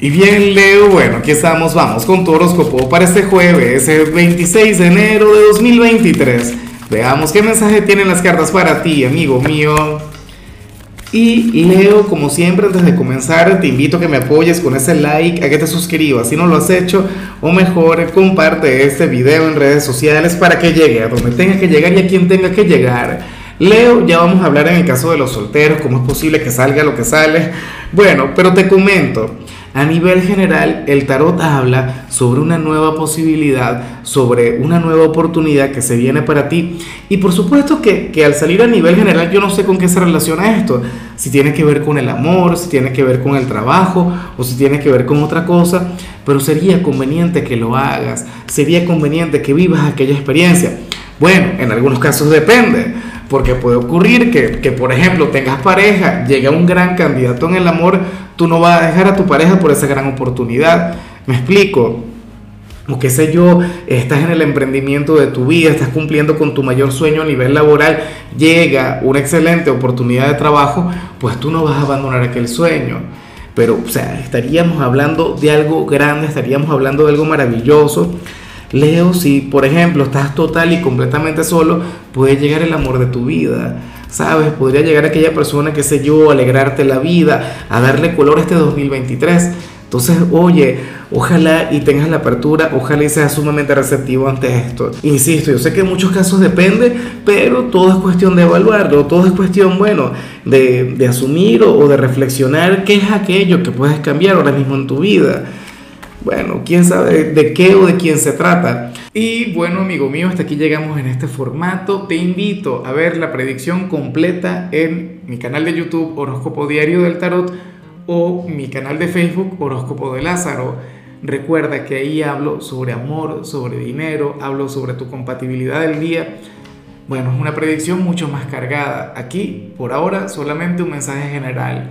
Y bien, Leo, bueno, aquí estamos, vamos con tu horóscopo para este jueves, el 26 de enero de 2023. Veamos qué mensaje tienen las cartas para ti, amigo mío. Y Leo, como siempre, antes de comenzar, te invito a que me apoyes con ese like, a que te suscribas si no lo has hecho, o mejor, comparte este video en redes sociales para que llegue a donde tenga que llegar y a quien tenga que llegar. Leo, ya vamos a hablar en el caso de los solteros, cómo es posible que salga lo que sale. Bueno, pero te comento. A nivel general, el tarot habla sobre una nueva posibilidad, sobre una nueva oportunidad que se viene para ti. Y por supuesto que, al salir a nivel general yo no sé con qué se relaciona esto. Si tiene que ver con el amor, si tiene que ver con el trabajo o si tiene que ver con otra cosa. Pero sería conveniente que lo hagas. Sería conveniente que vivas aquella experiencia. Bueno, en algunos casos depende. Porque puede ocurrir que, que, por ejemplo, tengas pareja, llega un gran candidato en el amor, tú no vas a dejar a tu pareja por esa gran oportunidad. Me explico. O qué sé yo, estás en el emprendimiento de tu vida, estás cumpliendo con tu mayor sueño a nivel laboral, llega una excelente oportunidad de trabajo, pues tú no vas a abandonar aquel sueño. Pero, o sea, estaríamos hablando de algo grande, estaríamos hablando de algo maravilloso Leo, si por ejemplo estás total y completamente solo, puede llegar el amor de tu vida. ¿Sabes? Podría llegar aquella persona, qué sé yo, a alegrarte la vida, a darle color a este 2023. Entonces, oye, ojalá y tengas la apertura, ojalá y seas sumamente receptivo ante esto. Insisto, yo sé que en muchos casos depende, pero todo es cuestión de evaluarlo, todo es cuestión, bueno, de, de asumir o, o de reflexionar qué es aquello que puedes cambiar ahora mismo en tu vida. Bueno, quién sabe de qué o de quién se trata. Y bueno, amigo mío, hasta aquí llegamos en este formato. Te invito a ver la predicción completa en mi canal de YouTube Horóscopo Diario del Tarot o mi canal de Facebook Horóscopo de Lázaro. Recuerda que ahí hablo sobre amor, sobre dinero, hablo sobre tu compatibilidad del día. Bueno, es una predicción mucho más cargada. Aquí, por ahora, solamente un mensaje general